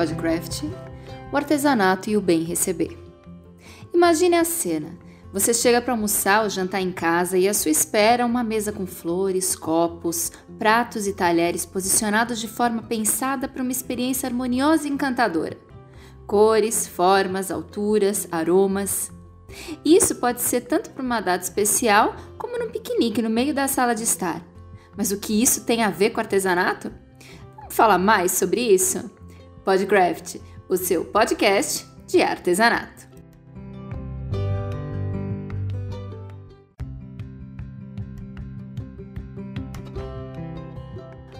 Podcraft, o artesanato e o bem receber. Imagine a cena. Você chega para almoçar ou jantar em casa e à sua espera uma mesa com flores, copos, pratos e talheres posicionados de forma pensada para uma experiência harmoniosa e encantadora. Cores, formas, alturas, aromas. Isso pode ser tanto para uma data especial como num piquenique no meio da sala de estar. Mas o que isso tem a ver com artesanato? Vamos falar mais sobre isso? Podcraft, o seu podcast de artesanato.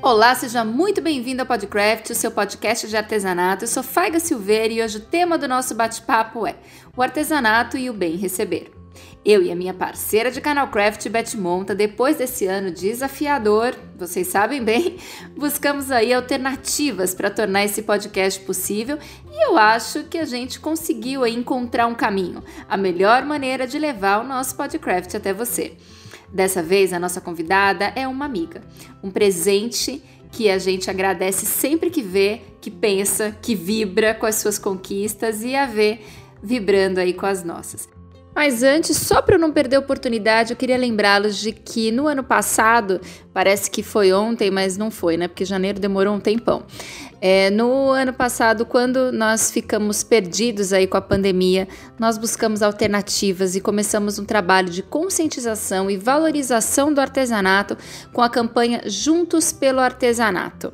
Olá, seja muito bem-vindo ao Podcraft, o seu podcast de artesanato. Eu sou Faiga Silveira e hoje o tema do nosso bate-papo é o artesanato e o bem receber. Eu e a minha parceira de canal Craft, Beth Monta, depois desse ano desafiador, vocês sabem bem, buscamos aí alternativas para tornar esse podcast possível e eu acho que a gente conseguiu encontrar um caminho, a melhor maneira de levar o nosso podcast até você. Dessa vez, a nossa convidada é uma amiga, um presente que a gente agradece sempre que vê, que pensa, que vibra com as suas conquistas e a vê vibrando aí com as nossas. Mas antes, só para eu não perder a oportunidade, eu queria lembrá-los de que no ano passado, parece que foi ontem, mas não foi, né? Porque janeiro demorou um tempão. É, no ano passado, quando nós ficamos perdidos aí com a pandemia, nós buscamos alternativas e começamos um trabalho de conscientização e valorização do artesanato com a campanha Juntos pelo Artesanato.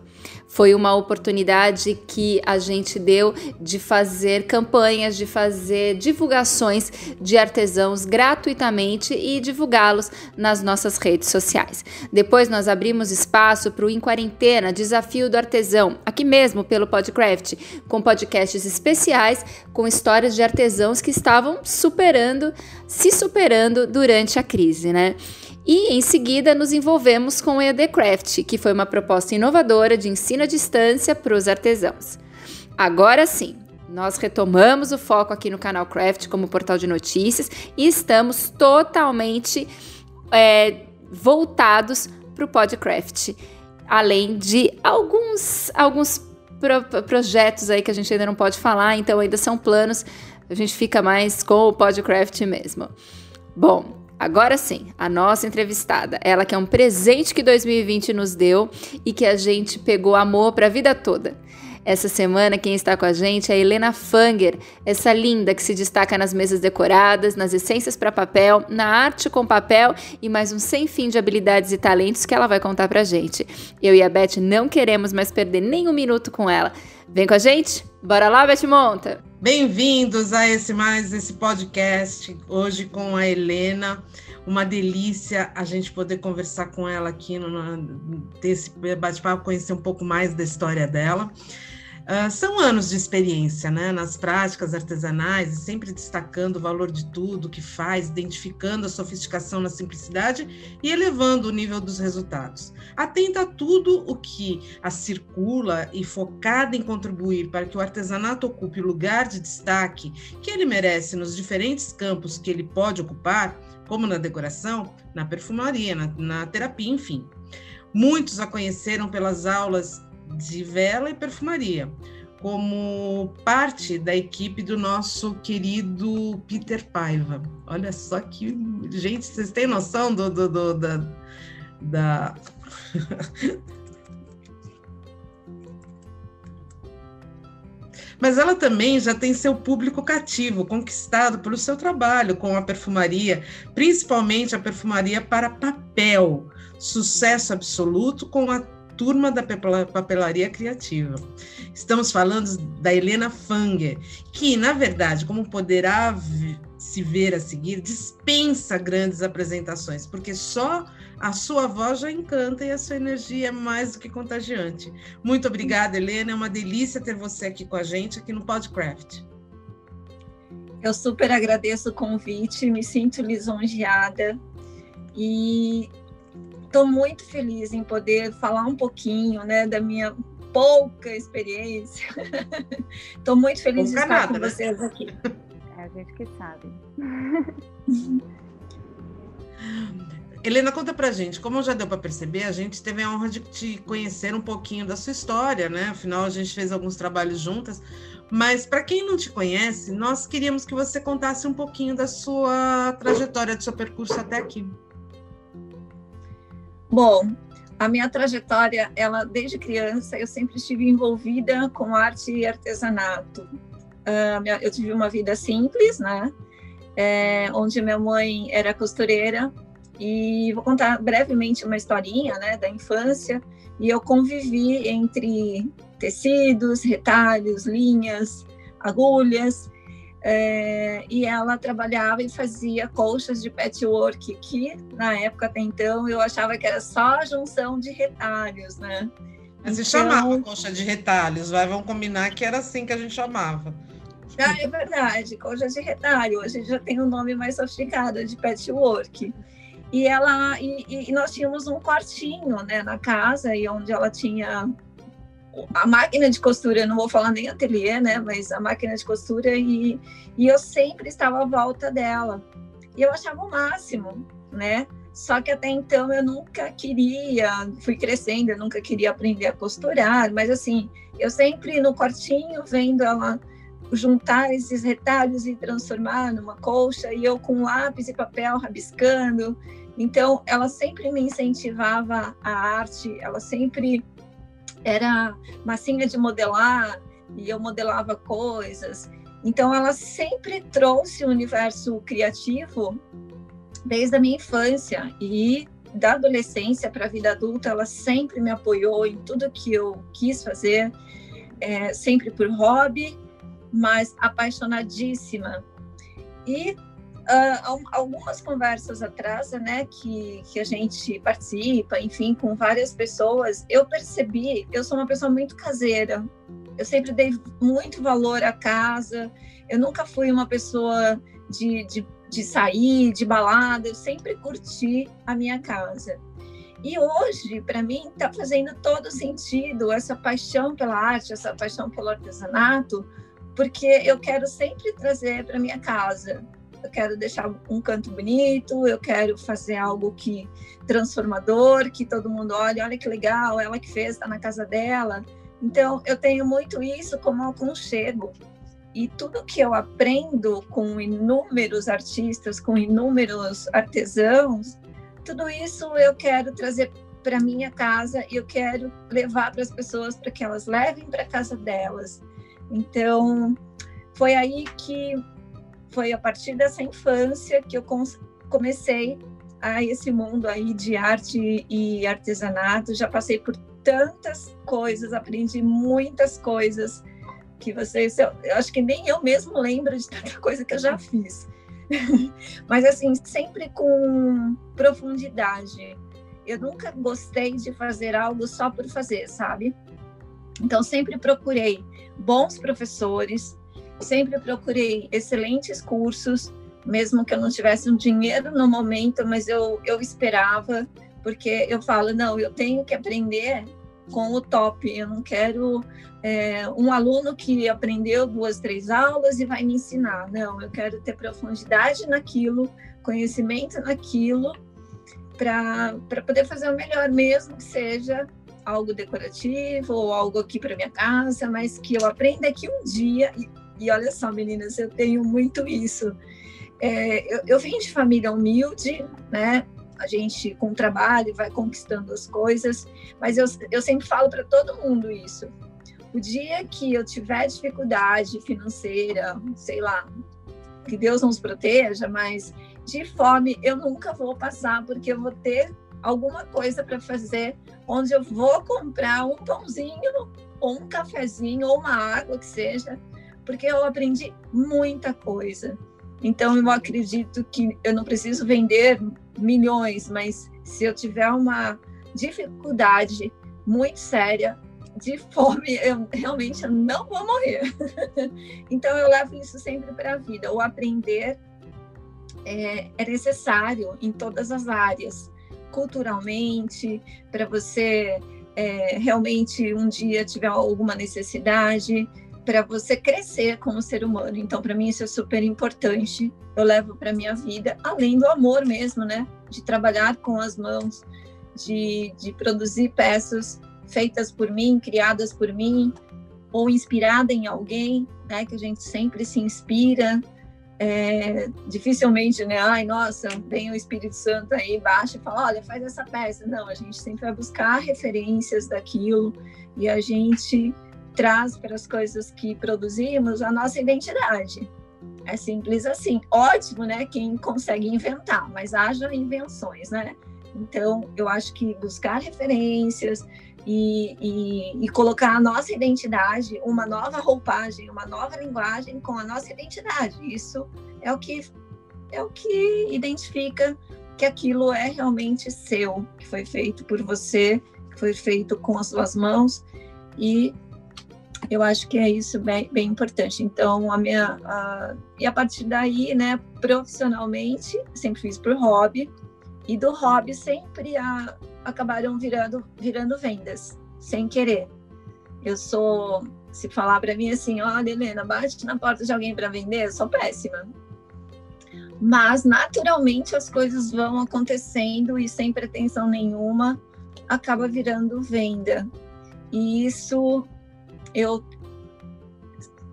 Foi uma oportunidade que a gente deu de fazer campanhas, de fazer divulgações de artesãos gratuitamente e divulgá-los nas nossas redes sociais. Depois nós abrimos espaço para o Em Quarentena, Desafio do Artesão, aqui mesmo pelo Podcraft, com podcasts especiais com histórias de artesãos que estavam superando, se superando durante a crise, né? E em seguida nos envolvemos com o EADcraft, que foi uma proposta inovadora de ensino à distância para os artesãos. Agora sim, nós retomamos o foco aqui no canal Craft como portal de notícias e estamos totalmente é, voltados para o Podcraft, além de alguns, alguns pro projetos aí que a gente ainda não pode falar, então ainda são planos, a gente fica mais com o Podcraft mesmo. Bom, Agora sim, a nossa entrevistada, ela que é um presente que 2020 nos deu e que a gente pegou amor para a vida toda. Essa semana quem está com a gente é a Helena Fanger, essa linda que se destaca nas mesas decoradas, nas essências para papel, na arte com papel e mais um sem fim de habilidades e talentos que ela vai contar pra gente. Eu e a Beth não queremos mais perder nem um minuto com ela. Vem com a gente? Bora lá, Beth Monta! Bem-vindos a esse mais esse podcast hoje com a Helena. Uma delícia a gente poder conversar com ela aqui no, no ter esse bate-papo, conhecer um pouco mais da história dela. Uh, são anos de experiência né, nas práticas artesanais, e sempre destacando o valor de tudo que faz, identificando a sofisticação na simplicidade e elevando o nível dos resultados. Atenta a tudo o que a circula e focada em contribuir para que o artesanato ocupe o lugar de destaque que ele merece nos diferentes campos que ele pode ocupar, como na decoração, na perfumaria, na, na terapia, enfim. Muitos a conheceram pelas aulas de vela e perfumaria, como parte da equipe do nosso querido Peter Paiva. Olha só que. Gente, vocês têm noção do, do, do da. da... Mas ela também já tem seu público cativo, conquistado pelo seu trabalho com a perfumaria, principalmente a perfumaria para papel. Sucesso absoluto com a turma da papelaria criativa. Estamos falando da Helena Fanger, que, na verdade, como poderá se ver a seguir, dispensa grandes apresentações, porque só a sua voz já encanta e a sua energia é mais do que contagiante. Muito obrigada, Helena. É uma delícia ter você aqui com a gente, aqui no Podcraft. Eu super agradeço o convite, me sinto lisonjeada e estou muito feliz em poder falar um pouquinho né, da minha pouca experiência. Estou muito feliz Pouca de estar nada, com né? vocês aqui. É a gente que sabe. Helena, conta pra gente, como já deu para perceber, a gente teve a honra de te conhecer um pouquinho da sua história, né? Afinal, a gente fez alguns trabalhos juntas. Mas para quem não te conhece, nós queríamos que você contasse um pouquinho da sua trajetória, do seu percurso até aqui. Bom, a minha trajetória, ela desde criança, eu sempre estive envolvida com arte e artesanato. Uh, eu tive uma vida simples, né? É, onde minha mãe era costureira e vou contar brevemente uma historinha né, da infância. E eu convivi entre tecidos, retalhos, linhas, agulhas. É, e ela trabalhava e fazia colchas de patchwork, que na época até então eu achava que era só a junção de retalhos, né? Mas então... se chamava colcha de retalhos, vai, vamos combinar que era assim que a gente chamava. Ah, é verdade, colcha de retalho. Hoje já tem um nome mais sofisticado de patchwork. E ela e, e, nós tínhamos um quartinho, né, na casa e onde ela tinha a máquina de costura, não vou falar nem ateliê, né, mas a máquina de costura e, e eu sempre estava à volta dela. E eu achava o máximo, né? Só que até então eu nunca queria, fui crescendo, eu nunca queria aprender a costurar, mas assim, eu sempre no quartinho vendo ela juntar esses retalhos e transformar numa colcha, e eu com lápis e papel rabiscando. Então, ela sempre me incentivava a arte, ela sempre era massinha de modelar, e eu modelava coisas. Então, ela sempre trouxe o universo criativo desde a minha infância e da adolescência para a vida adulta, ela sempre me apoiou em tudo que eu quis fazer, é, sempre por hobby mas apaixonadíssima. E uh, algumas conversas atrás, né, que, que a gente participa, enfim, com várias pessoas, eu percebi, eu sou uma pessoa muito caseira. Eu sempre dei muito valor à casa. Eu nunca fui uma pessoa de, de, de sair, de balada. Eu sempre curti a minha casa. E hoje, para mim, está fazendo todo sentido essa paixão pela arte, essa paixão pelo artesanato, porque eu quero sempre trazer para minha casa. Eu quero deixar um canto bonito, eu quero fazer algo que transformador, que todo mundo olhe, olha que legal, ela que fez, está na casa dela. Então, eu tenho muito isso como aconchego. E tudo que eu aprendo com inúmeros artistas, com inúmeros artesãos, tudo isso eu quero trazer para minha casa e eu quero levar para as pessoas para que elas levem para casa delas. Então, foi aí que foi a partir dessa infância que eu comecei a esse mundo aí de arte e artesanato. Já passei por tantas coisas, aprendi muitas coisas que vocês, eu, eu acho que nem eu mesmo lembro de tanta coisa que eu já fiz. Mas assim, sempre com profundidade. Eu nunca gostei de fazer algo só por fazer, sabe? Então, sempre procurei bons professores, sempre procurei excelentes cursos, mesmo que eu não tivesse um dinheiro no momento, mas eu, eu esperava, porque eu falo, não, eu tenho que aprender com o top, eu não quero é, um aluno que aprendeu duas, três aulas e vai me ensinar, não, eu quero ter profundidade naquilo, conhecimento naquilo, para poder fazer o melhor, mesmo que seja algo decorativo ou algo aqui para minha casa, mas que eu aprenda aqui um dia. E, olha só, meninas, eu tenho muito isso. É, eu, eu vim de família humilde, né? A gente, com trabalho, vai conquistando as coisas, mas eu, eu sempre falo para todo mundo isso. O dia que eu tiver dificuldade financeira, sei lá, que Deus nos proteja, mas de fome eu nunca vou passar, porque eu vou ter alguma coisa para fazer, onde eu vou comprar um pãozinho, ou um cafezinho, ou uma água que seja, porque eu aprendi muita coisa. Então, eu acredito que eu não preciso vender milhões, mas se eu tiver uma dificuldade muito séria, de fome, eu realmente não vou morrer. então, eu levo isso sempre para a vida. O aprender é, é necessário em todas as áreas culturalmente, para você é, realmente um dia tiver alguma necessidade, para você crescer como ser humano. Então, para mim, isso é super importante. Eu levo para minha vida, além do amor mesmo, né? de trabalhar com as mãos, de, de produzir peças feitas por mim, criadas por mim, ou inspirada em alguém, né? Que a gente sempre se inspira. É, dificilmente, né? Ai, nossa, vem o Espírito Santo aí, baixa e fala, olha, faz essa peça. Não, a gente sempre vai buscar referências daquilo e a gente traz para as coisas que produzimos a nossa identidade. É simples assim. Ótimo, né? Quem consegue inventar, mas haja invenções, né? Então, eu acho que buscar referências e, e, e, colocar a nossa identidade, uma nova roupagem, uma nova linguagem com a nossa identidade. Isso é o que é o que identifica que aquilo é realmente seu, que foi feito por você, que foi feito com as suas mãos e eu acho que é isso bem, bem importante. Então, a minha. A, e a partir daí, né, profissionalmente, sempre fiz por hobby, e do hobby sempre a, acabaram virando, virando vendas, sem querer. Eu sou. Se falar para mim assim, olha, Helena, bate na porta de alguém para vender, eu sou péssima. Mas, naturalmente, as coisas vão acontecendo e sem pretensão nenhuma, acaba virando venda. E isso eu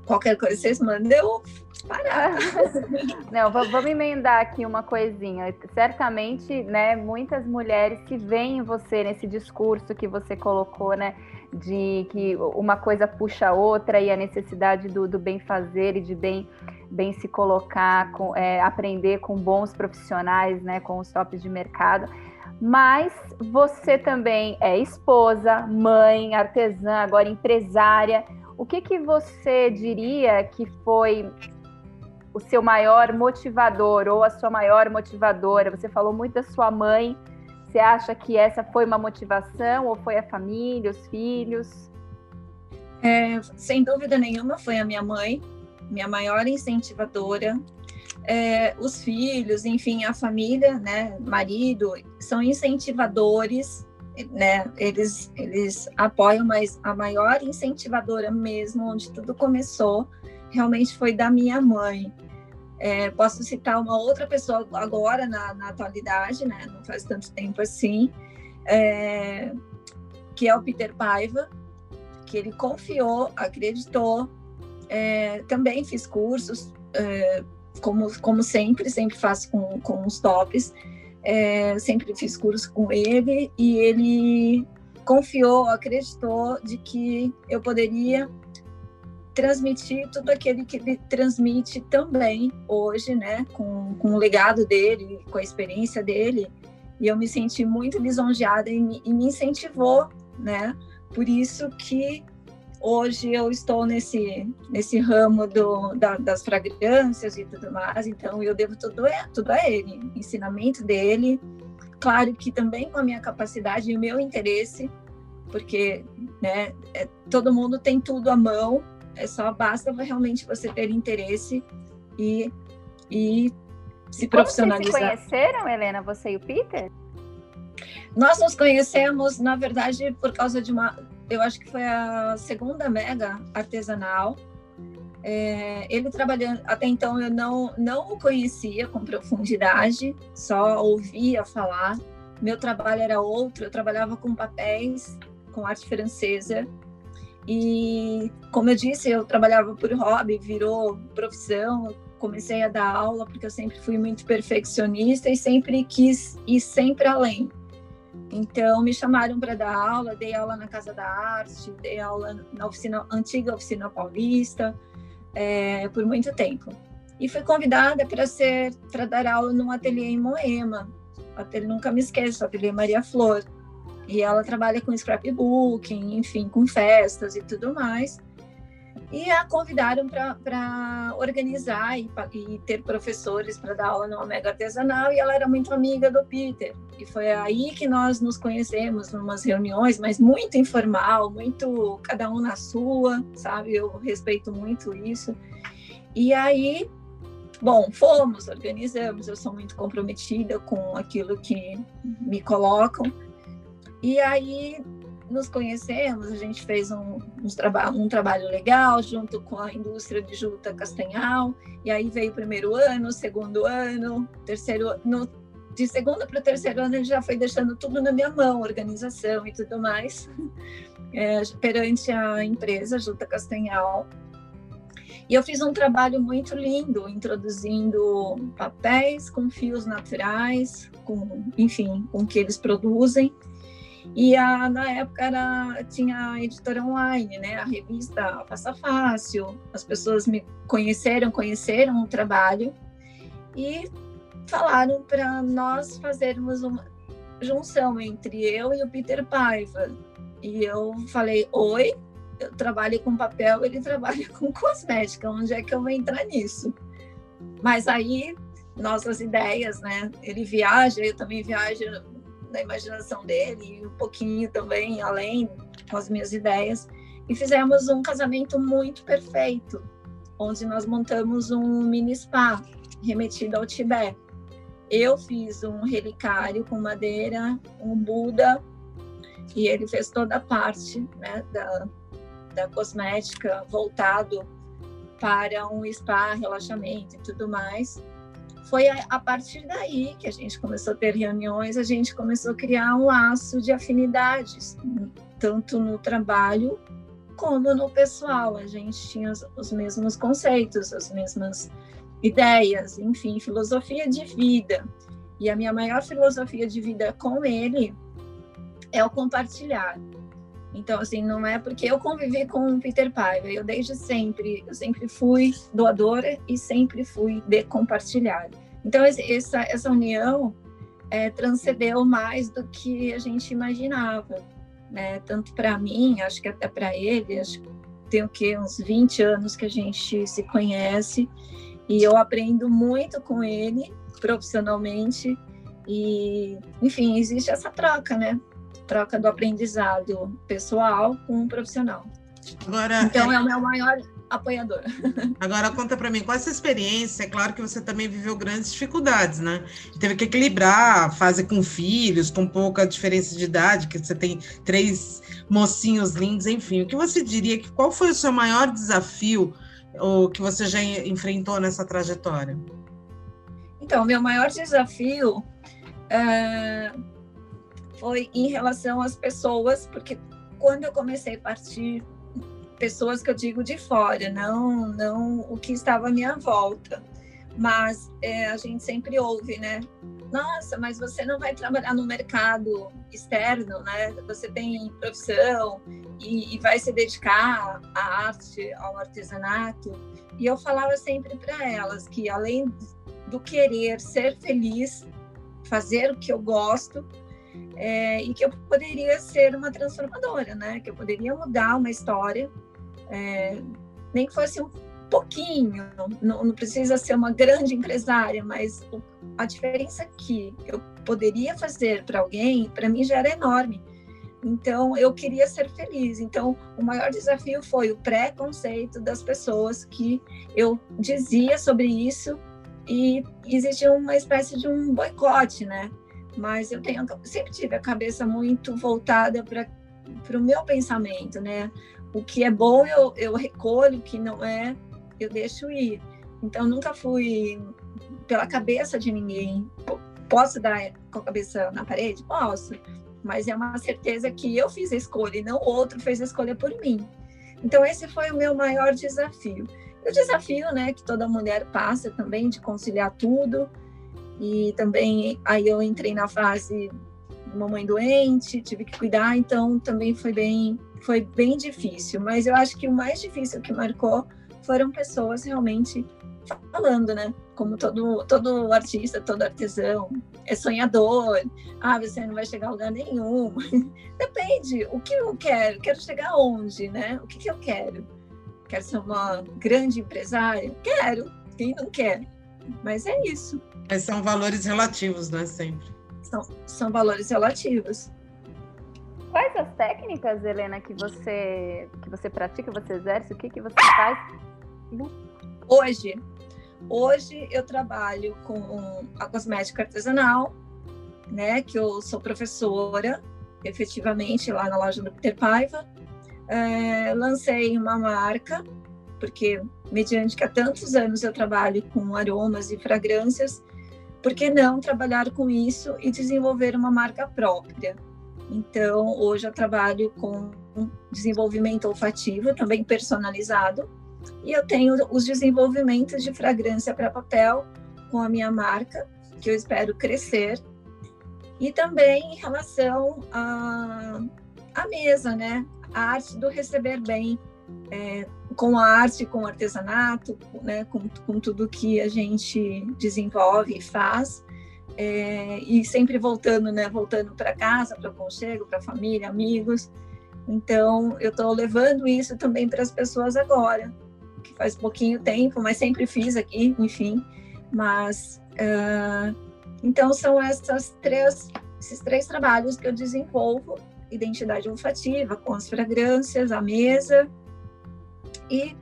qualquer coisa vocês mandam eu parar. Não, vamos emendar aqui uma coisinha. Certamente, né, muitas mulheres que veem você nesse discurso que você colocou, né, de que uma coisa puxa a outra e a necessidade do, do bem fazer e de bem, bem se colocar, com, é, aprender com bons profissionais, né, com os tops de mercado mas você também é esposa, mãe, artesã, agora empresária. O que, que você diria que foi o seu maior motivador ou a sua maior motivadora? Você falou muito da sua mãe. Você acha que essa foi uma motivação ou foi a família, os filhos? É, sem dúvida nenhuma, foi a minha mãe, minha maior incentivadora é, os filhos, enfim, a família, né, marido, são incentivadores, né, eles, eles apoiam, mas a maior incentivadora mesmo, onde tudo começou, realmente foi da minha mãe. É, posso citar uma outra pessoa agora, na, na, atualidade, né, não faz tanto tempo assim, é, que é o Peter Paiva, que ele confiou, acreditou, é, também fiz cursos, é, como, como sempre, sempre faço com, com os tops. É, sempre fiz curso com ele e ele confiou, acreditou de que eu poderia transmitir tudo aquilo que ele transmite também hoje, né, com, com o legado dele, com a experiência dele. E eu me senti muito lisonjeada e me, e me incentivou, né? Por isso que hoje eu estou nesse nesse ramo do, da, das fragrâncias e tudo mais, então eu devo tudo, tudo a ele, ensinamento dele, claro que também com a minha capacidade e o meu interesse, porque né, é, todo mundo tem tudo à mão, é só basta realmente você ter interesse e, e se profissionalizar. Como vocês se conheceram, Helena, você e o Peter? Nós nos conhecemos, na verdade, por causa de uma eu acho que foi a segunda mega artesanal. É, ele trabalhando, até então eu não, não o conhecia com profundidade, só ouvia falar. Meu trabalho era outro, eu trabalhava com papéis, com arte francesa. E, como eu disse, eu trabalhava por hobby, virou profissão. Comecei a dar aula porque eu sempre fui muito perfeccionista e sempre quis ir sempre além. Então, me chamaram para dar aula, dei aula na Casa da Arte, dei aula na oficina, antiga oficina paulista, é, por muito tempo. E fui convidada para ser para dar aula num ateliê em Moema. Ateliê, nunca me esqueço, ateliê Maria Flor. E ela trabalha com scrapbooking, enfim, com festas e tudo mais e a convidaram para organizar e, e, ter professores para dar aula no Omega Artesanal e ela era muito amiga do Peter e foi aí que nós nos conhecemos numas reuniões, mas muito informal, muito cada um na sua, sabe? Eu respeito muito isso. E aí, bom, fomos, organizamos, eu sou muito comprometida com aquilo que me colocam. E aí nos conhecemos, a gente fez um, um, traba um trabalho legal junto com a indústria de Juta Castanhal, e aí veio o primeiro ano, segundo ano, terceiro no de segundo para o terceiro ano ele já foi deixando tudo na minha mão, organização e tudo mais, é, perante a empresa Juta Castanhal. E eu fiz um trabalho muito lindo, introduzindo papéis com fios naturais, com, enfim, com o que eles produzem. E a, na época era, tinha a editora online, né? A revista Passa Fácil. As pessoas me conheceram, conheceram o trabalho e falaram para nós fazermos uma junção entre eu e o Peter Paiva. E eu falei: Oi, eu trabalho com papel, ele trabalha com cosmética. Onde é que eu vou entrar nisso? Mas aí, nossas ideias, né? Ele viaja, eu também viajo da imaginação dele e um pouquinho também além com as minhas ideias e fizemos um casamento muito perfeito, onde nós montamos um mini spa remetido ao Tibete. Eu fiz um relicário com madeira, um Buda, e ele fez toda a parte né, da, da cosmética voltado para um spa, relaxamento e tudo mais foi a, partir daí que a gente começou a ter reuniões, a gente começou a criar um laço de afinidades, tanto no trabalho como no pessoal. A gente tinha os mesmos conceitos, as mesmas ideias, enfim, filosofia de vida. E a minha maior filosofia de vida com ele é o compartilhar. Então, assim, não é porque eu convivi com o Peter Paiva, eu desde sempre, eu sempre fui doadora e sempre fui de compartilhar. Então, essa, essa união é, transcendeu mais do que a gente imaginava, né? Tanto para mim, acho que até para ele, acho que tem o quê? Uns 20 anos que a gente se conhece e eu aprendo muito com ele profissionalmente e, enfim, existe essa troca, né? Troca do aprendizado pessoal com o profissional. Agora, então é, é o meu maior apoiador. Agora conta para mim, qual essa experiência? É claro que você também viveu grandes dificuldades, né? Teve que equilibrar a fase com filhos, com pouca diferença de idade, que você tem três mocinhos lindos, enfim. O que você diria que qual foi o seu maior desafio ou que você já enfrentou nessa trajetória? Então, meu maior desafio é foi em relação às pessoas, porque quando eu comecei a partir pessoas que eu digo de fora, não não o que estava à minha volta, mas é, a gente sempre ouve, né? Nossa, mas você não vai trabalhar no mercado externo, né? Você tem profissão e, e vai se dedicar à arte, ao artesanato. E eu falava sempre para elas que além do querer ser feliz, fazer o que eu gosto, é, que eu poderia ser uma transformadora, né? Que eu poderia mudar uma história, é, nem que fosse um pouquinho, não, não, precisa ser uma grande empresária, mas a diferença que eu poderia fazer para alguém, para mim já era enorme. Então, eu queria ser feliz. Então, o maior desafio foi o preconceito das pessoas que eu dizia sobre isso e existia uma espécie de um boicote, né? Mas eu tenho sempre tive a cabeça muito voltada para o meu pensamento, né? O que é bom eu, eu recolho, o que não é eu deixo ir. Então nunca fui pela cabeça de ninguém. Posso dar com a cabeça na parede? Posso, mas é uma certeza que eu fiz a escolha e não o outro fez a escolha por mim. Então esse foi o meu maior desafio. o desafio, né, que toda mulher passa também de conciliar tudo, e também aí eu entrei na fase mamãe doente, tive que cuidar, então também foi bem foi bem difícil, mas eu acho que o mais difícil que marcou foram pessoas realmente falando, né? Como todo todo artista, todo artesão é sonhador. Ah, você não vai chegar a lugar nenhum. Depende. O que eu quero? Quero chegar aonde, né? O que, que eu quero? Quero ser uma grande empresária? Quero. Quem não quer? Mas é isso. Mas são valores relativos, né? Sempre. São, são valores relativos. Quais as técnicas, Helena, que você que você pratica, você exerce? O que, que você faz? Hoje, hoje eu trabalho com a cosmética artesanal, né? Que eu sou professora, efetivamente, lá na loja do Peter Paiva. É, lancei uma marca, porque mediante que há tantos anos eu trabalho com aromas e fragrâncias, por que não trabalhar com isso e desenvolver uma marca própria? Então, hoje eu trabalho com desenvolvimento olfativo, também personalizado, e eu tenho os desenvolvimentos de fragrância para papel com a minha marca, que eu espero crescer, e também em relação à, à mesa, né? A arte do receber bem, é, com a arte, com o artesanato, né? com, com tudo que a gente desenvolve e faz. É, e sempre voltando, né? Voltando para casa, para o conchego, para a família, amigos. Então, eu estou levando isso também para as pessoas agora, que faz pouquinho tempo, mas sempre fiz aqui, enfim. Mas, uh, então, são essas três, esses três trabalhos que eu desenvolvo: identidade olfativa, com as fragrâncias, a mesa e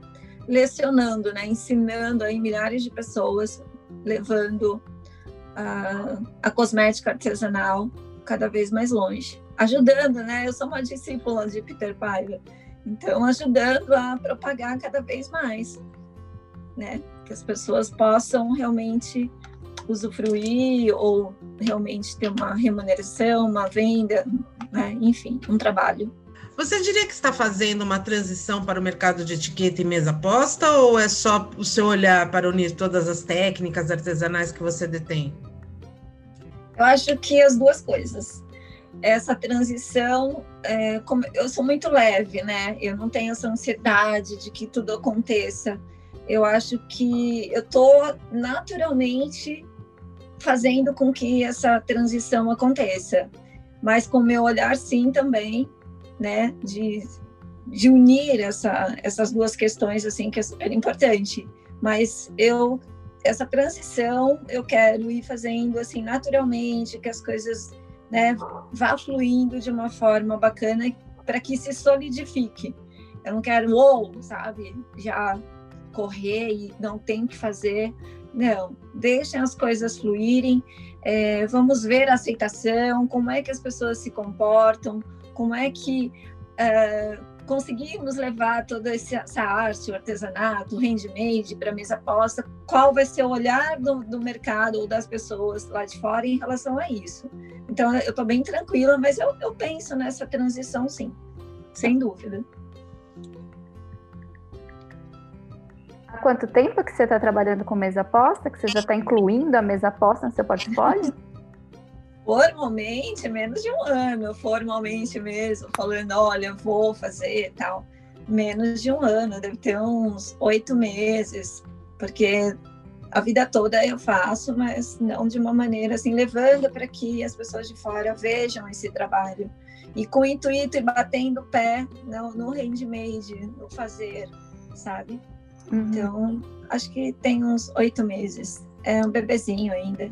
lecionando, né? Ensinando aí milhares de pessoas, levando a, a cosmética artesanal cada vez mais longe, ajudando, né? Eu sou uma discípula de Peter Paiva, então ajudando a propagar cada vez mais, né? Que as pessoas possam realmente usufruir ou realmente ter uma remuneração, uma venda, né? enfim, um trabalho. Você diria que está fazendo uma transição para o mercado de etiqueta e mesa posta ou é só o seu olhar para unir todas as técnicas artesanais que você detém? Eu acho que as duas coisas. Essa transição, é, eu sou muito leve, né? Eu não tenho essa ansiedade de que tudo aconteça. Eu acho que eu estou naturalmente fazendo com que essa transição aconteça, mas com meu olhar sim também, né? De, de unir essa, essas duas questões assim que é super importante. Mas eu essa transição eu quero ir fazendo assim naturalmente, que as coisas né, vá fluindo de uma forma bacana para que se solidifique. Eu não quero, ou, sabe, já correr e não tem que fazer. Não, deixem as coisas fluírem, é, vamos ver a aceitação, como é que as pessoas se comportam, como é que é, conseguimos levar toda essa arte, o artesanato, o handmade para a mesa posta, qual vai ser o olhar do, do, mercado ou das pessoas lá de fora em relação a isso. Então, eu estou bem tranquila, mas eu, eu penso nessa transição, sim, sem dúvida. Há quanto tempo que você está trabalhando com mesa posta? Que você já está incluindo a mesa posta no seu portfólio? formalmente menos de um ano, formalmente mesmo, falando, olha, vou fazer tal, menos de um ano, deve ter uns oito meses, porque a vida toda eu faço, mas não de uma maneira assim, levando para que as pessoas de fora vejam esse trabalho. E com intuito e batendo o pé no, no handmade, no fazer, sabe? Uhum. Então, acho que tem uns oito meses. É um bebezinho ainda.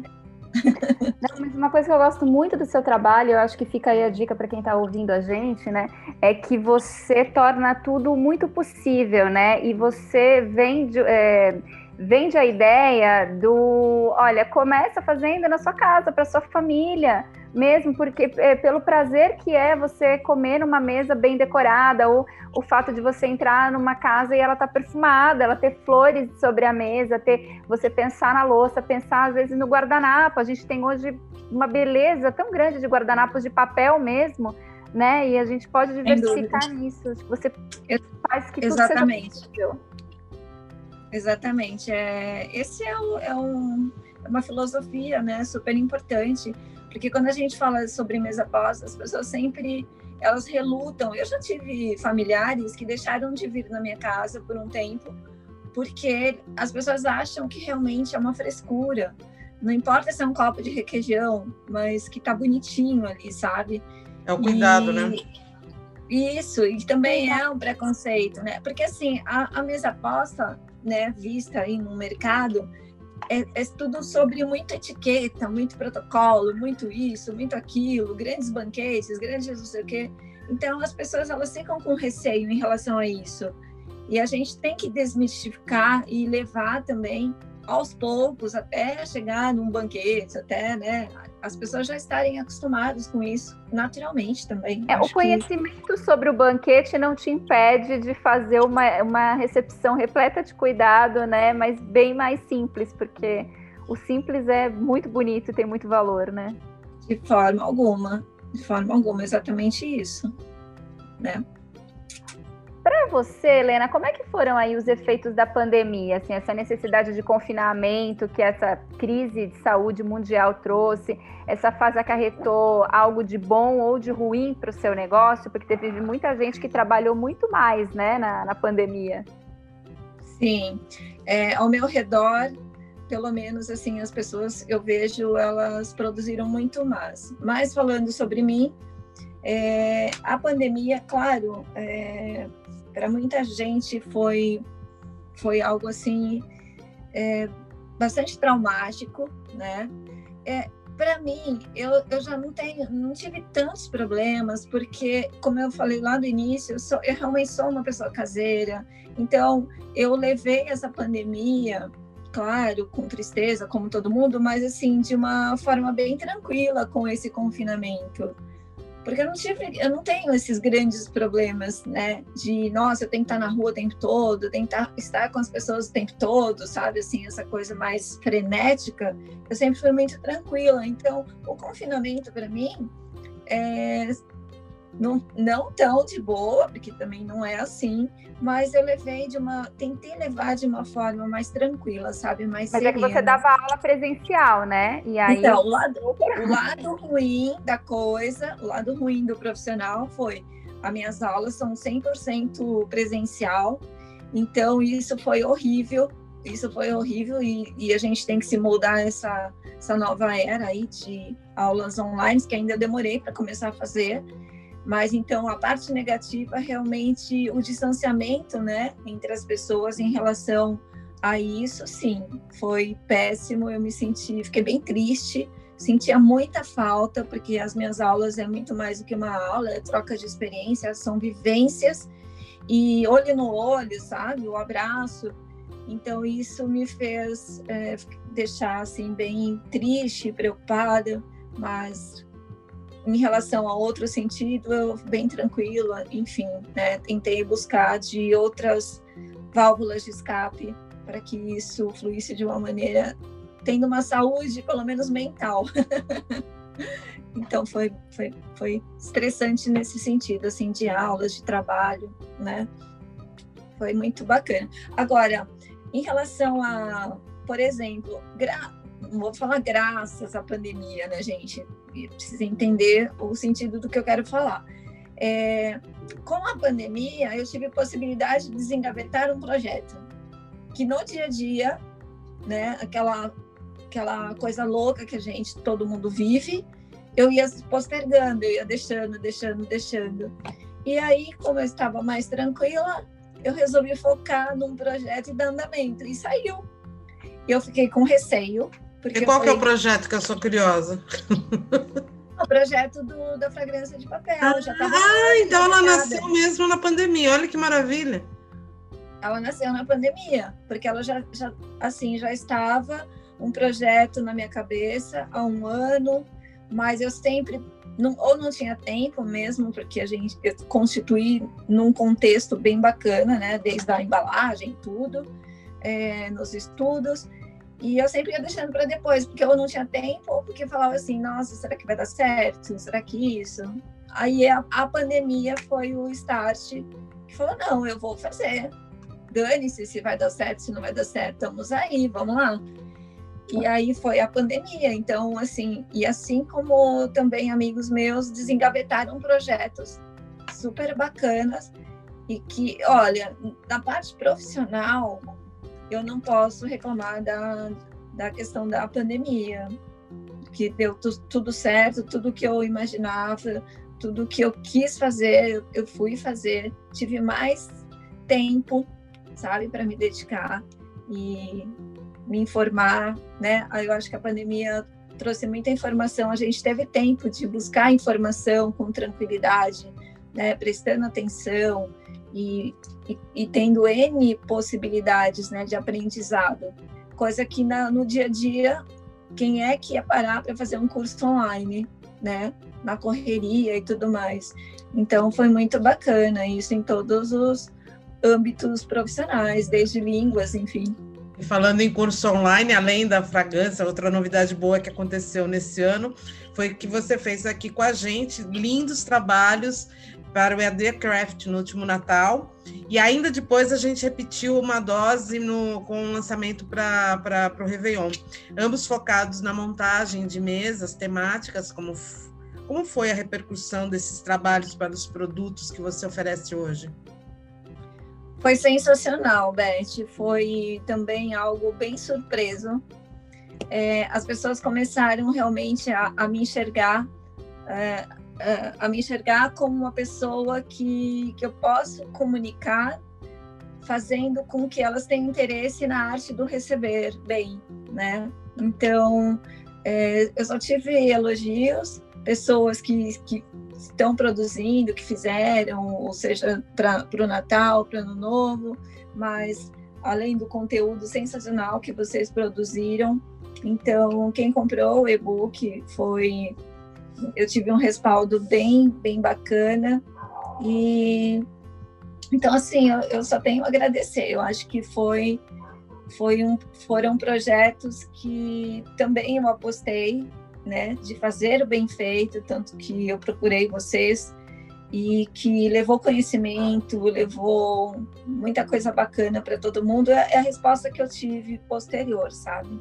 Não, mas uma coisa que eu gosto muito do seu trabalho, eu acho que fica aí a dica para quem está ouvindo a gente, né? É que você torna tudo muito possível, né? E você vende, é, vende a ideia do, olha, começa fazendo na sua casa, para sua família mesmo porque é, pelo prazer que é você comer numa mesa bem decorada, ou o fato de você entrar numa casa e ela tá perfumada, ela ter flores sobre a mesa, ter você pensar na louça, pensar às vezes no guardanapo. A gente tem hoje uma beleza tão grande de guardanapos de papel mesmo, né? E a gente pode diversificar nisso. Você faz que Exatamente. tudo seja possível. Exatamente. É, esse é, o, é, um, é uma filosofia, né? Super importante porque quando a gente fala sobre mesa pós, as pessoas sempre elas relutam. Eu já tive familiares que deixaram de vir na minha casa por um tempo, porque as pessoas acham que realmente é uma frescura. Não importa se é um copo de requeijão, mas que tá bonitinho ali, sabe? É o cuidado, e... né? Isso, e também é um preconceito, né? Porque assim, a, a mesa posta, né, vista aí no mercado, é, é, tudo sobre muita etiqueta, muito protocolo, muito isso, muito aquilo, grandes banquetes, grandes não sei o quê. Então as pessoas elas ficam com receio em relação a isso. E a gente tem que desmistificar e levar também aos poucos até chegar num banquete, até, né, as pessoas já estarem acostumadas com isso naturalmente também. É, o conhecimento que... sobre o banquete não te impede de fazer uma, uma recepção repleta de cuidado, né? Mas bem mais simples, porque o simples é muito bonito e tem muito valor, né? De forma alguma, de forma alguma, exatamente isso, né? Para você, Helena, como é que foram aí os efeitos da pandemia, assim, essa necessidade de confinamento que essa crise de saúde mundial trouxe, essa fase acarretou algo de bom ou de ruim para o seu negócio? Porque teve muita gente que trabalhou muito mais, né, na, na pandemia. Sim, é, ao meu redor, pelo menos assim, as pessoas eu vejo elas produziram muito mais. Mas falando sobre mim, é, a pandemia, claro, é, para muita gente foi foi algo assim é, bastante traumático, né? É, para mim, eu, eu já não tenho, não tive tantos problemas, porque, como eu falei lá no início, eu, sou, eu realmente sou uma pessoa caseira, então eu levei essa pandemia, claro, com tristeza, como todo mundo, mas assim, de uma forma bem tranquila com esse confinamento porque eu não tive, eu não tenho esses grandes problemas, né? De nossa, eu tenho que estar na rua o tempo todo, tenho que estar com as pessoas o tempo todo, sabe? Assim, essa coisa mais frenética. Eu sempre fui muito tranquila. Então, o confinamento para mim é, não, não tão de boa, porque também não é assim, mas eu levei de uma, tentei levar de uma forma mais tranquila, sabe, mais Mas serena. é que você dava aula presencial, né? E aí Então, o lado, o lado ruim da coisa, o lado ruim do profissional foi as minhas aulas são 100% presencial, então isso foi horrível, isso foi horrível e, e, a gente tem que se moldar essa, essa nova era aí de aulas online, que ainda demorei para começar a fazer, mas então a parte negativa realmente o distanciamento, né, entre as pessoas em relação a isso, sim, foi péssimo. Eu me senti, fiquei bem triste, sentia muita falta porque as minhas aulas é muito mais do que uma aula, é troca de experiências, são vivências e olho no olho, sabe, o abraço. Então isso me fez é, deixar assim bem triste, preocupada, mas em relação a outro sentido, eu bem tranquila, enfim, né, tentei buscar de outras válvulas de escape para que isso fluísse de uma maneira tendo uma saúde, pelo menos mental. então foi, foi, foi estressante nesse sentido, assim, de aulas, de trabalho, né? Foi muito bacana. Agora, em relação a, por exemplo, gra não vou falar graças à pandemia, né, gente? Precisa entender o sentido do que eu quero falar. É, com a pandemia, eu tive possibilidade de desengavetar um projeto que no dia a dia, né, aquela aquela coisa louca que a gente, todo mundo vive, eu ia postergando, eu ia deixando, deixando, deixando. E aí, como eu estava mais tranquila, eu resolvi focar num projeto de andamento e saiu. Eu fiquei com receio, porque e qual falei, que é o projeto que eu sou curiosa? O projeto do, da fragrância de papel. Ah, já tava ah então ela nasceu mesmo na pandemia. Olha que maravilha. Ela nasceu na pandemia, porque ela já, já assim já estava um projeto na minha cabeça há um ano, mas eu sempre não, ou não tinha tempo mesmo, porque a gente eu constituí num contexto bem bacana, né? Desde a embalagem, tudo, é, nos estudos. E eu sempre ia deixando para depois, porque eu não tinha tempo, ou porque falava assim, nossa, será que vai dar certo? Será que isso? Aí a, a pandemia foi o start que falou, não, eu vou fazer. Dane-se se vai dar certo, se não vai dar certo, estamos aí, vamos lá. E aí foi a pandemia, então assim, e assim como também amigos meus desengavetaram projetos super bacanas e que, olha, na parte profissional, eu não posso reclamar da, da questão da pandemia, que deu tudo certo, tudo que eu imaginava, tudo que eu quis fazer, eu, fui fazer, tive mais tempo, sabe, para me dedicar e me informar, né? Eu acho que a pandemia trouxe muita informação, a gente teve tempo de buscar informação com tranquilidade, né, prestando atenção, e, e, e tendo N possibilidades né, de aprendizado, coisa que na, no dia a dia, quem é que ia parar para fazer um curso online, né? Na correria e tudo mais. Então, foi muito bacana isso em todos os âmbitos profissionais, desde línguas, enfim. E falando em curso online, além da fragrância, outra novidade boa que aconteceu nesse ano foi que você fez aqui com a gente lindos trabalhos para o EAD Craft no último Natal. E ainda depois a gente repetiu uma dose no, com o lançamento para o Réveillon. Ambos focados na montagem de mesas temáticas, como, como foi a repercussão desses trabalhos para os produtos que você oferece hoje? Foi sensacional, Beth. Foi também algo bem surpreso. É, as pessoas começaram realmente a, a me enxergar, é, é, a me enxergar como uma pessoa que, que eu posso comunicar, fazendo com que elas tenham interesse na arte do receber bem, né? Então, é, eu só tive elogios, pessoas que, que estão produzindo, que fizeram, ou seja, para o Natal, para o Ano Novo, mas além do conteúdo sensacional que vocês produziram. Então, quem comprou o e-book foi. Eu tive um respaldo bem, bem bacana. E. Então, assim, eu, eu só tenho a agradecer. Eu acho que foi, foi um, foram projetos que também eu apostei né, de fazer o bem feito, tanto que eu procurei vocês e que levou conhecimento, levou muita coisa bacana para todo mundo, é, é a resposta que eu tive posterior, sabe?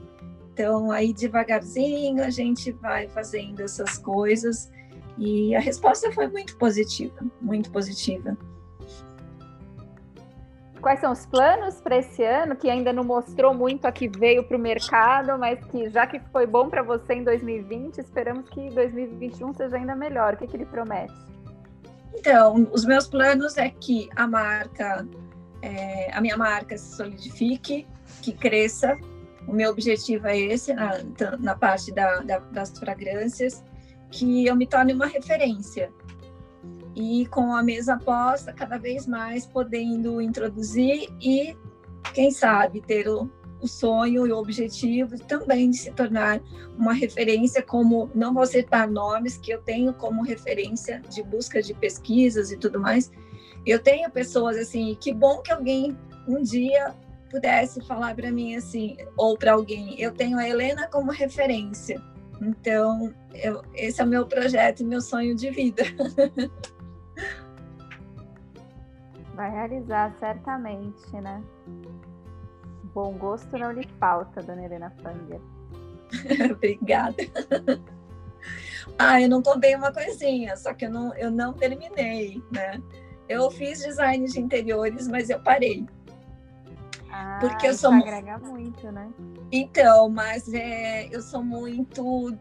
Então, aí devagarzinho a gente vai fazendo essas coisas e a resposta foi muito positiva, muito positiva. Quais são os planos para esse ano, que ainda não mostrou muito a que veio para o mercado, mas que já que foi bom para você em 2020, esperamos que 2021 seja ainda melhor. O que, que ele promete? Então, os meus planos é que a marca, é, a minha marca se solidifique, que cresça. O meu objetivo é esse, na, na parte da, da, das fragrâncias, que eu me torne uma referência e com a mesa posta, cada vez mais podendo introduzir e, quem sabe, ter o, o sonho e o objetivo também de se tornar uma referência, como não vou citar nomes que eu tenho como referência de busca de pesquisas e tudo mais. Eu tenho pessoas assim, que bom que alguém um dia pudesse falar para mim assim, ou para alguém, eu tenho a Helena como referência. Então, eu, esse é o meu projeto e meu sonho de vida. Vai realizar, certamente, né? Bom gosto não lhe falta, dona Helena Fanger. Obrigada. ah, eu não contei uma coisinha, só que eu não, eu não terminei, né? Eu fiz design de interiores, mas eu parei. Ah, porque eu sou agrega muito, né? Então, mas é, eu sou muito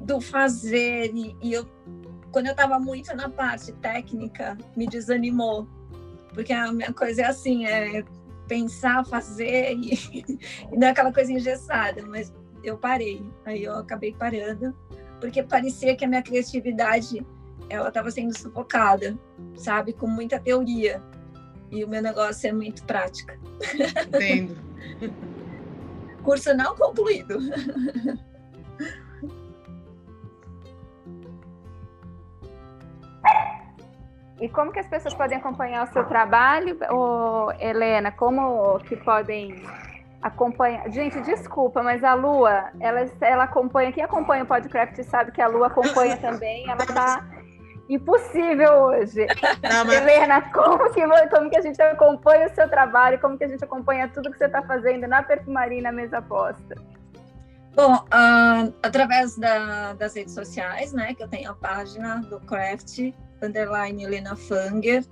do fazer e, e eu quando eu estava muito na parte técnica, me desanimou. Porque a minha coisa é assim, é pensar, fazer e, e não é aquela coisa engessada, mas eu parei. Aí eu acabei parando, porque parecia que a minha criatividade ela estava sendo sufocada, sabe, com muita teoria. E o meu negócio é muito prática. Entendo. Curso não concluído. E como que as pessoas podem acompanhar o seu trabalho, ô, Helena? Como que podem acompanhar? Gente, desculpa, mas a Lua, ela, ela acompanha, quem acompanha o Podcraft sabe que a Lua acompanha também, ela tá impossível hoje. Não, mas... Helena, como que, como que a gente acompanha o seu trabalho, como que a gente acompanha tudo que você está fazendo na perfumaria e na mesa posta? Bom, uh, através da, das redes sociais, né, que eu tenho a página do Craft, underline Helena Fanger.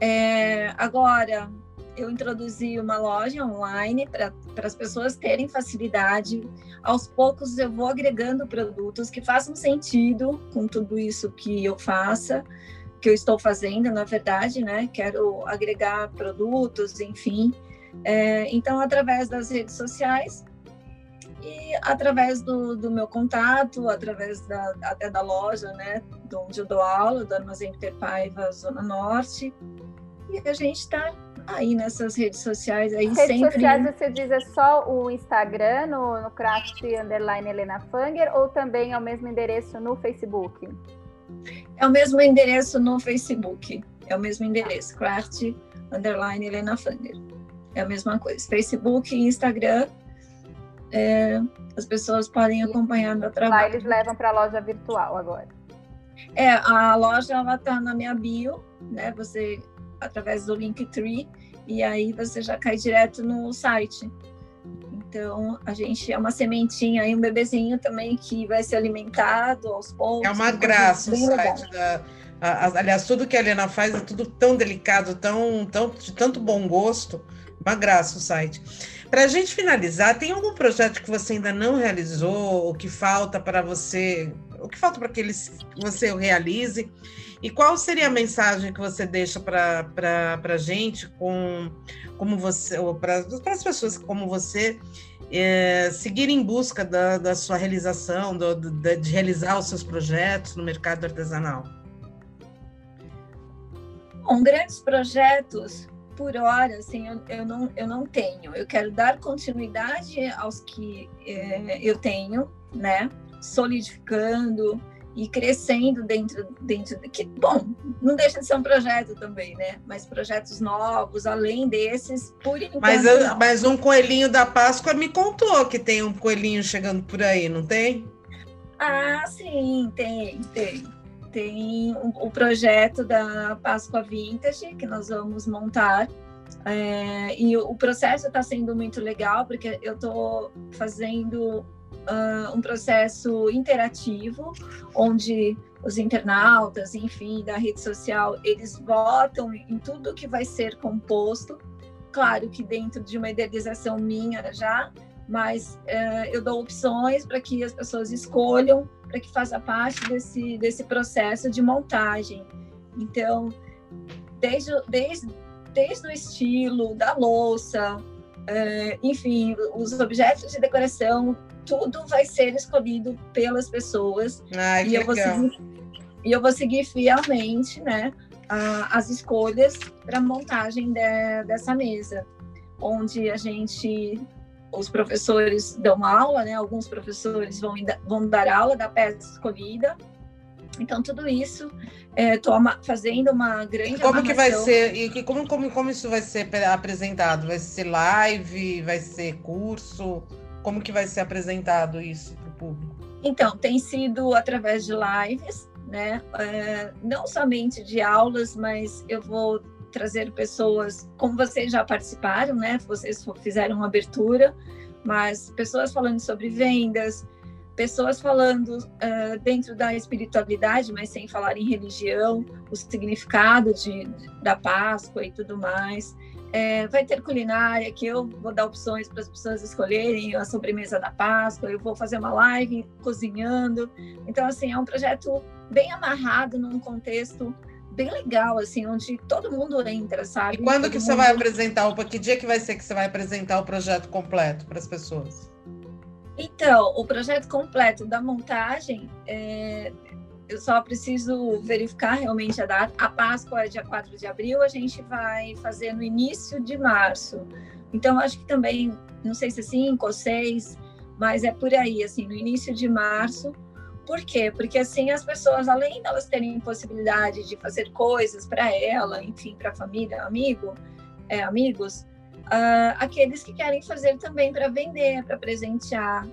É, agora, eu introduzi uma loja online para as pessoas terem facilidade. Aos poucos eu vou agregando produtos que façam sentido com tudo isso que eu faça, que eu estou fazendo, na verdade, né? Quero agregar produtos, enfim. É, então, através das redes sociais, e através do, do meu contato, através da, até da loja, né, de onde eu dou aula, do Armazém Peter Paiva, Zona Norte, e a gente está aí nessas redes sociais aí redes sempre. Redes sociais você diz é só o Instagram, no, no craft underline Helena Fanger, ou também é o mesmo endereço no Facebook? É o mesmo endereço no Facebook, é o mesmo endereço, craft underline Helena Fanger. é a mesma coisa. Facebook e Instagram, é, as pessoas podem acompanhar meu trabalho. Lá eles levam para a loja virtual agora. É, a loja ela tá na minha bio, né? Você através do Linktree e aí você já cai direto no site. Então, a gente é uma sementinha e um bebezinho também que vai ser alimentado aos poucos. É uma graça o site da, aliás, tudo que a Helena faz é tudo tão delicado, tão, tão de tanto bom gosto. Uma graça o site. Para a gente finalizar, tem algum projeto que você ainda não realizou, o que falta para você, o que falta para que ele, você o realize? E qual seria a mensagem que você deixa para a gente, com, como você, para as pessoas como você, é, seguir em busca da, da sua realização, do, do, de realizar os seus projetos no mercado artesanal? Bom, grandes projetos por hora, assim, eu, eu, não, eu não tenho. Eu quero dar continuidade aos que é, eu tenho, né? Solidificando e crescendo dentro, dentro de que, bom, não deixa de ser um projeto também, né? Mas projetos novos, além desses, por enquanto. Mas, eu, mas um coelhinho da Páscoa me contou que tem um coelhinho chegando por aí, não tem? Ah, sim, tem, tem tem o, projeto da Páscoa Vintage que nós vamos montar. É, e o, o processo está sendo muito legal, porque eu estou fazendo uh, um processo interativo, onde os internautas, enfim, da rede social, eles votam em tudo que vai ser composto. Claro que dentro de uma idealização minha já, mas uh, eu dou opções para que as pessoas escolham para que faça parte desse, desse processo de montagem. Então, desde, desde, desde o estilo da louça, é, enfim, os objetos de decoração, tudo vai ser escolhido pelas pessoas. Ai, e, eu vou seguir, e eu vou seguir fielmente né, a, as escolhas para a montagem de, dessa mesa, onde a gente os professores dão aula, né? Alguns professores vão, vão dar aula da peça escolhida. Então, tudo isso, estou é, fazendo uma grande. E como que vai ser? E como, como, como isso vai ser apresentado? Vai ser live? Vai ser curso? Como que vai ser apresentado isso para o público? Então, tem sido através de lives, né? É, não somente de aulas, mas eu vou trazer pessoas, como vocês já participaram, né? Vocês fizeram uma abertura, mas pessoas falando sobre vendas, pessoas falando uh, dentro da espiritualidade, mas sem falar em religião, o significado de, da Páscoa e tudo mais. É, vai ter culinária, que eu vou dar opções para as pessoas escolherem a sobremesa da Páscoa, eu vou fazer uma live cozinhando. Então, assim, é um projeto bem amarrado num contexto bem legal, assim, onde todo mundo entra, sabe? E quando todo que mundo... você vai apresentar, o que dia que vai ser que você vai apresentar o projeto completo para as pessoas? Então, o projeto completo da montagem, é... eu só preciso verificar realmente a data. A Páscoa é dia 4 de abril, a gente vai fazer no início de março. Então, acho que também, não sei se é 5 ou 6, mas é por aí, assim, no início de março, por quê? Porque assim as pessoas, além delas terem possibilidade de fazer coisas para ela, enfim, para a família, amigo, é, amigos, uh, aqueles que querem fazer também para vender, para presentear.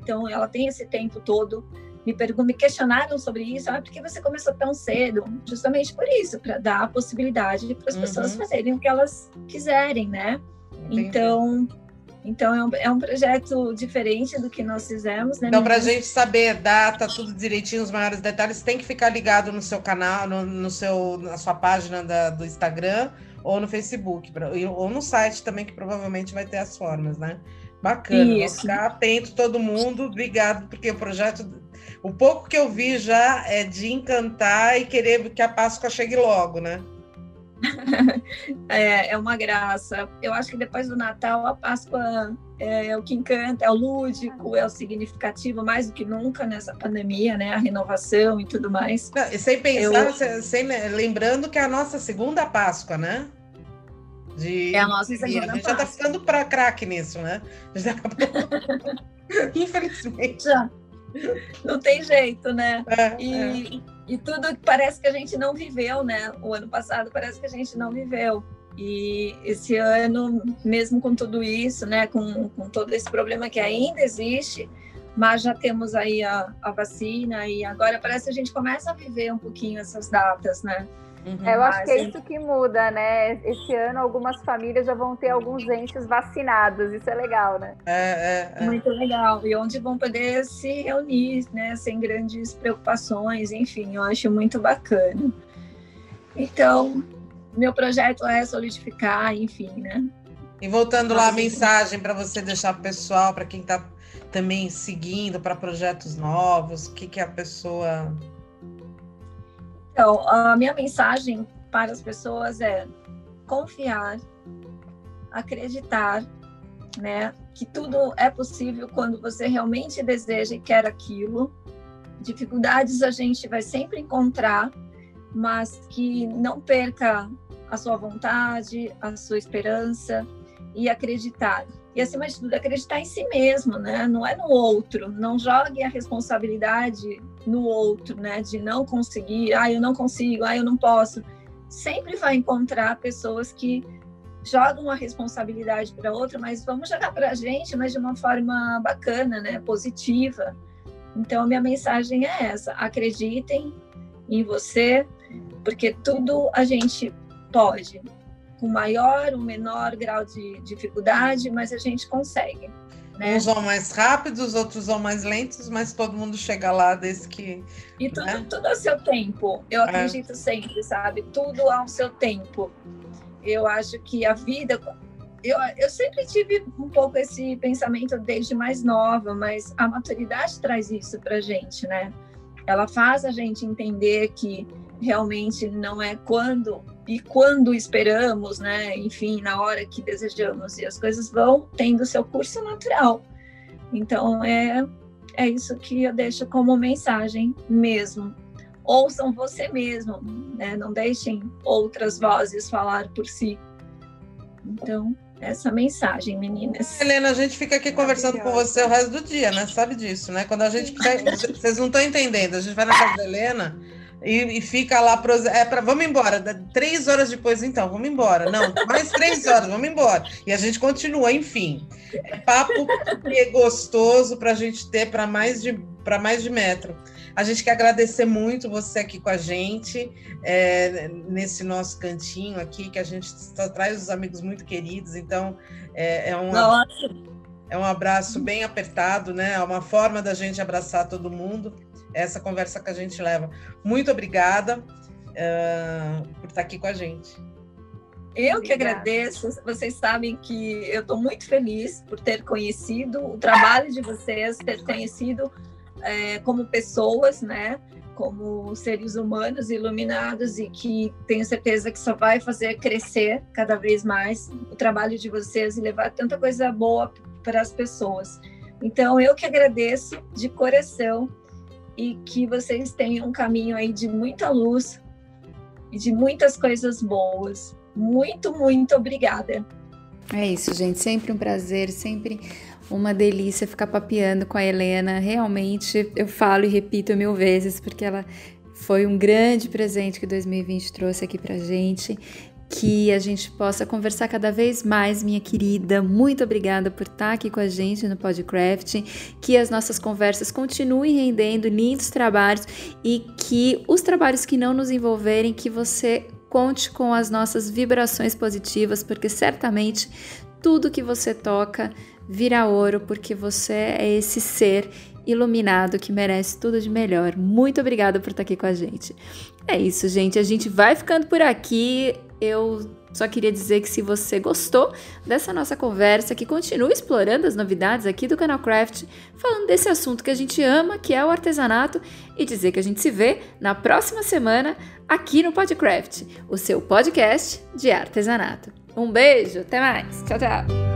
Então, ela tem esse tempo todo. Me, me questionaram sobre isso, ah, por que você começou tão cedo? Justamente por isso, para dar a possibilidade para as uhum. pessoas fazerem o que elas quiserem, né? Entendi. Então, então é um, é um projeto diferente do que nós fizemos, né? Então, para a gente saber data, tudo direitinho, os maiores detalhes, tem que ficar ligado no seu canal, no, no seu, na sua página da, do Instagram ou no Facebook, ou no site também, que provavelmente vai ter as formas, né? Bacana, Isso. ficar atento todo mundo, obrigado, porque o projeto, o pouco que eu vi já é de encantar e querer que a Páscoa chegue logo, né? é, é uma graça. Eu acho que depois do Natal, a Páscoa é, é, o que encanta, é o lúdico, é o significativo, mais do que nunca nessa pandemia, né? A renovação e tudo mais. Não, e sem pensar, Eu... sem, lembrando que é a nossa segunda Páscoa, né? De, é a nossa segunda A gente já tá ficando para craque nisso, né? Já... Infelizmente. Já. Não tem jeito, né? É, e, é. e tudo parece que a gente não viveu, né? O ano passado parece que a gente não viveu. E esse ano, mesmo com tudo isso, né, com, com todo esse problema que ainda existe, mas já temos aí a, a vacina e agora parece que a gente começa a viver um pouquinho essas datas, né? Uhum. Eu acho que é isso que muda, né? Esse ano algumas famílias já vão ter alguns entes vacinados, isso é legal, né? É, é, é. Muito legal. E onde vão poder se reunir, né? Sem grandes preocupações, enfim, eu acho muito bacana. Então, meu projeto é solidificar, enfim, né? E voltando lá a mensagem para você deixar para o pessoal, para quem está também seguindo para projetos novos, o que, que a pessoa então, a minha mensagem para as pessoas é confiar, acreditar, né, que tudo é possível quando você realmente deseja e quer aquilo. Dificuldades a gente vai sempre encontrar, mas que não perca a sua vontade, a sua esperança e acreditar e acima de tudo acreditar em si mesmo, né? Não é no outro. Não jogue a responsabilidade no outro, né? De não conseguir, ah, eu não consigo, ah, eu não posso. Sempre vai encontrar pessoas que jogam a responsabilidade para outra, mas vamos jogar para a gente, mas de uma forma bacana, né? Positiva. Então, minha mensagem é essa: acreditem em você, porque tudo a gente pode com maior ou menor grau de dificuldade, mas a gente consegue. Né? Uns vão mais rápidos, outros vão mais lentos, mas todo mundo chega lá desde que. E tudo, né? tudo ao seu tempo. Eu é. acredito sempre, sabe? Tudo ao seu tempo. Eu acho que a vida. Eu, eu sempre tive um pouco esse pensamento desde mais nova, mas a maturidade traz isso pra gente, né? Ela faz a gente entender que realmente não é quando e quando esperamos, né? Enfim, na hora que desejamos. E as coisas vão tendo seu curso natural. Então, é, é isso que eu deixo como mensagem mesmo. Ouçam você mesmo, né? Não deixem outras vozes falar por si. Então, essa mensagem, meninas. Helena, a gente fica aqui conversando com você o resto do dia, né? Sabe disso, né? Quando a gente. Vocês não estão entendendo. A gente vai na casa da Helena e, e, fica lá pro, é para vamos embora três horas depois então vamos embora. Não mais três horas vamos embora. E a gente continua enfim. É papo que é gostoso para a gente ter para mais de para mais de metro. A gente quer agradecer muito você aqui com a gente é, nesse nosso cantinho aqui que a gente só traz os amigos muito queridos então é, é um é um abraço bem apertado né? É uma forma da gente abraçar todo mundo essa conversa que a gente leva. Muito obrigada uh, por estar aqui com a gente. Eu que agradeço. Vocês sabem que eu estou muito feliz por ter conhecido o trabalho de vocês, ter conhecido é, como pessoas, né? Como seres humanos iluminados e que tenho certeza que só vai fazer crescer cada vez mais o trabalho de vocês e levar tanta coisa boa para as pessoas. Então, eu que agradeço de coração e que vocês tenham um caminho aí de muita luz e de muitas coisas boas. Muito, muito obrigada. É isso, gente. Sempre um prazer, sempre uma delícia ficar papeando com a Helena. Realmente, eu falo e repito mil vezes, porque ela foi um grande presente que 2020 trouxe aqui pra gente que a gente possa conversar cada vez mais, minha querida. Muito obrigada por estar aqui com a gente no Podcraft, que as nossas conversas continuem rendendo lindos trabalhos e que os trabalhos que não nos envolverem, que você conte com as nossas vibrações positivas, porque certamente tudo que você toca vira ouro, porque você é esse ser iluminado que merece tudo de melhor. Muito obrigada por estar aqui com a gente. É isso, gente. A gente vai ficando por aqui. Eu só queria dizer que se você gostou dessa nossa conversa, que continue explorando as novidades aqui do canal Craft, falando desse assunto que a gente ama, que é o artesanato, e dizer que a gente se vê na próxima semana aqui no Podcraft, o seu podcast de artesanato. Um beijo, até mais. Tchau, tchau.